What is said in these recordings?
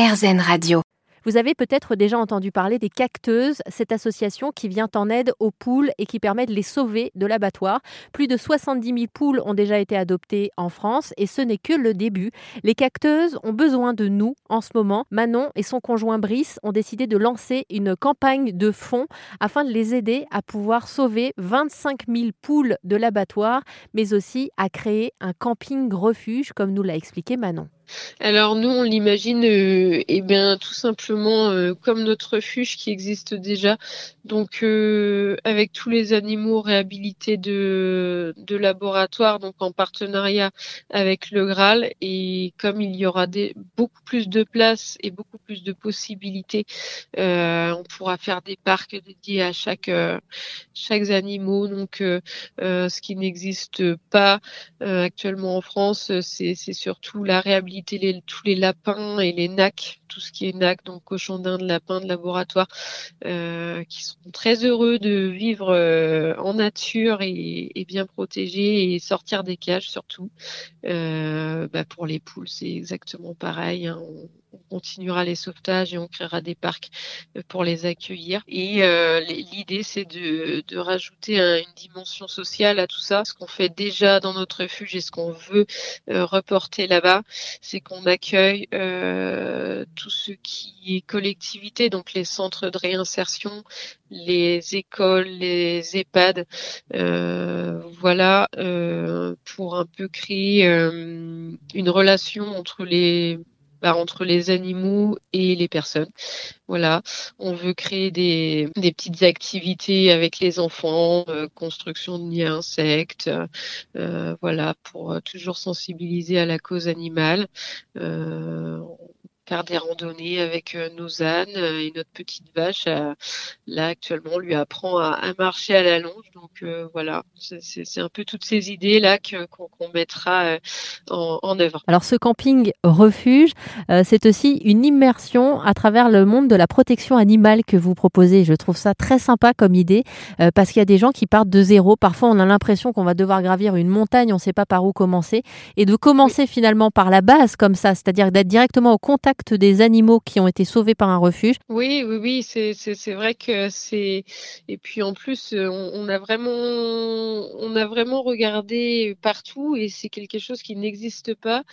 RZN Radio. Vous avez peut-être déjà entendu parler des Cacteuses, cette association qui vient en aide aux poules et qui permet de les sauver de l'abattoir. Plus de 70 000 poules ont déjà été adoptées en France et ce n'est que le début. Les Cacteuses ont besoin de nous en ce moment. Manon et son conjoint Brice ont décidé de lancer une campagne de fonds afin de les aider à pouvoir sauver 25 000 poules de l'abattoir, mais aussi à créer un camping refuge, comme nous l'a expliqué Manon. Alors nous, on l'imagine, euh, eh bien tout simplement euh, comme notre refuge qui existe déjà, donc euh, avec tous les animaux réhabilités de, de laboratoire, donc en partenariat avec le Graal, et comme il y aura beaucoup plus de place et beaucoup plus de possibilités, on pourra faire des parcs dédiés à chaque chaque animal. Donc ce qui n'existe pas actuellement en France, c'est surtout la réhabilitation tous les lapins et les nacs, tout ce qui est nac, donc cochon d'Inde, lapin de laboratoire, euh, qui sont très heureux de vivre euh, en nature et, bien protégés et sortir des cages surtout. Euh, bah, pour les poules, c'est exactement pareil. Hein on continuera les sauvetages et on créera des parcs euh, pour les accueillir. Et euh, l'idée, c'est de, rajouter une dimension sociale à tout ça. Ce qu'on fait déjà dans notre refuge et ce qu'on veut euh, reporter là-bas, c'est qu'on accueille tout ce qui est collectivité, donc les centres de réinsertion, les écoles, les EHPAD, voilà, pour un peu créer une relation entre les bah, entre les animaux et les personnes. Voilà, on veut créer des, des petites activités avec les enfants, euh, construction de à insectes, euh, voilà, pour euh, toujours sensibiliser à la cause animale faire des randonnées avec euh, nos ânes euh, et notre petette vache. Euh, là, actuellement, on lui apprend à, marcher à la longe. Donc voilà, c'est un peu toutes ces idées-là qu'on mettra en, œuvre. Alors ce camping refuge, c'est aussi une immersion à travers le monde de la protection animale que vous proposez. Je trouve ça très sympa comme idée parce qu'il y a des gens qui partent de zéro. Parfois, on a l'impression qu'on va devoir gravir une montagne, on ne sait pas par où commencer. Et de commencer finalement par la base comme ça, c'est-à-dire d'être directement au contact des animaux qui ont été sauvés par un refuge. Oui, oui, oui, c'est vrai que c'est. Et puis en plus, euh, on, a vraiment, on a vraiment regardé partout et c'est quelque chose qui n'existe pas.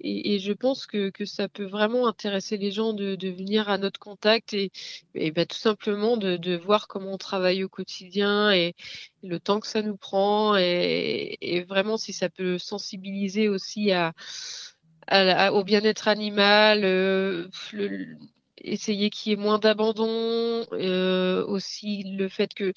Et, je pense que, ça peut vraiment intéresser les gens de, venir à notre contact et, et bah, tout simplement de, de, voir comment on travaille au quotidien et le temps que ça nous prend et, et vraiment si ça peut sensibiliser aussi à au bien-être animal, euh, essayer qu'il y ait moins d'abandon, euh, aussi le fait que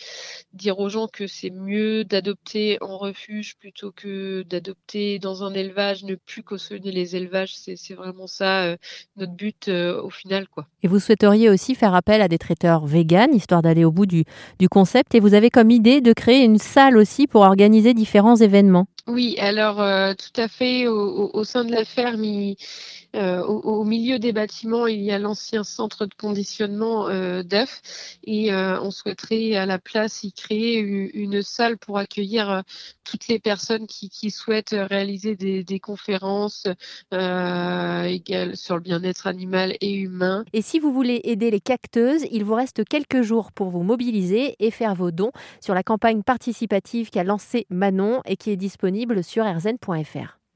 dire aux gens que c'est mieux d'adopter en refuge plutôt que d'adopter dans un élevage, ne plus cautionner les élevages, c'est vraiment ça euh, notre but au final. quoi. Et vous souhaiteriez aussi faire appel à des traiteurs véganes, histoire d'aller au bout du concept, et vous avez comme idée de créer une salle aussi pour organiser différents événements. Oui, alors euh, tout à fait. Au, sein de la ferme, euh, au, milieu des bâtiments, il y a l'ancien centre de conditionnement euh, d'œufs et euh, on souhaiterait à la place y créer une, salle pour accueillir toutes les personnes qui, souhaitent réaliser des, conférences sur le bien-être animal et humain. Et si vous voulez aider les cacteuses, il vous reste quelques jours pour vous mobiliser et faire vos dons sur la campagne participative qu'a lancée Manon et qui est disponible sur rzn.fr.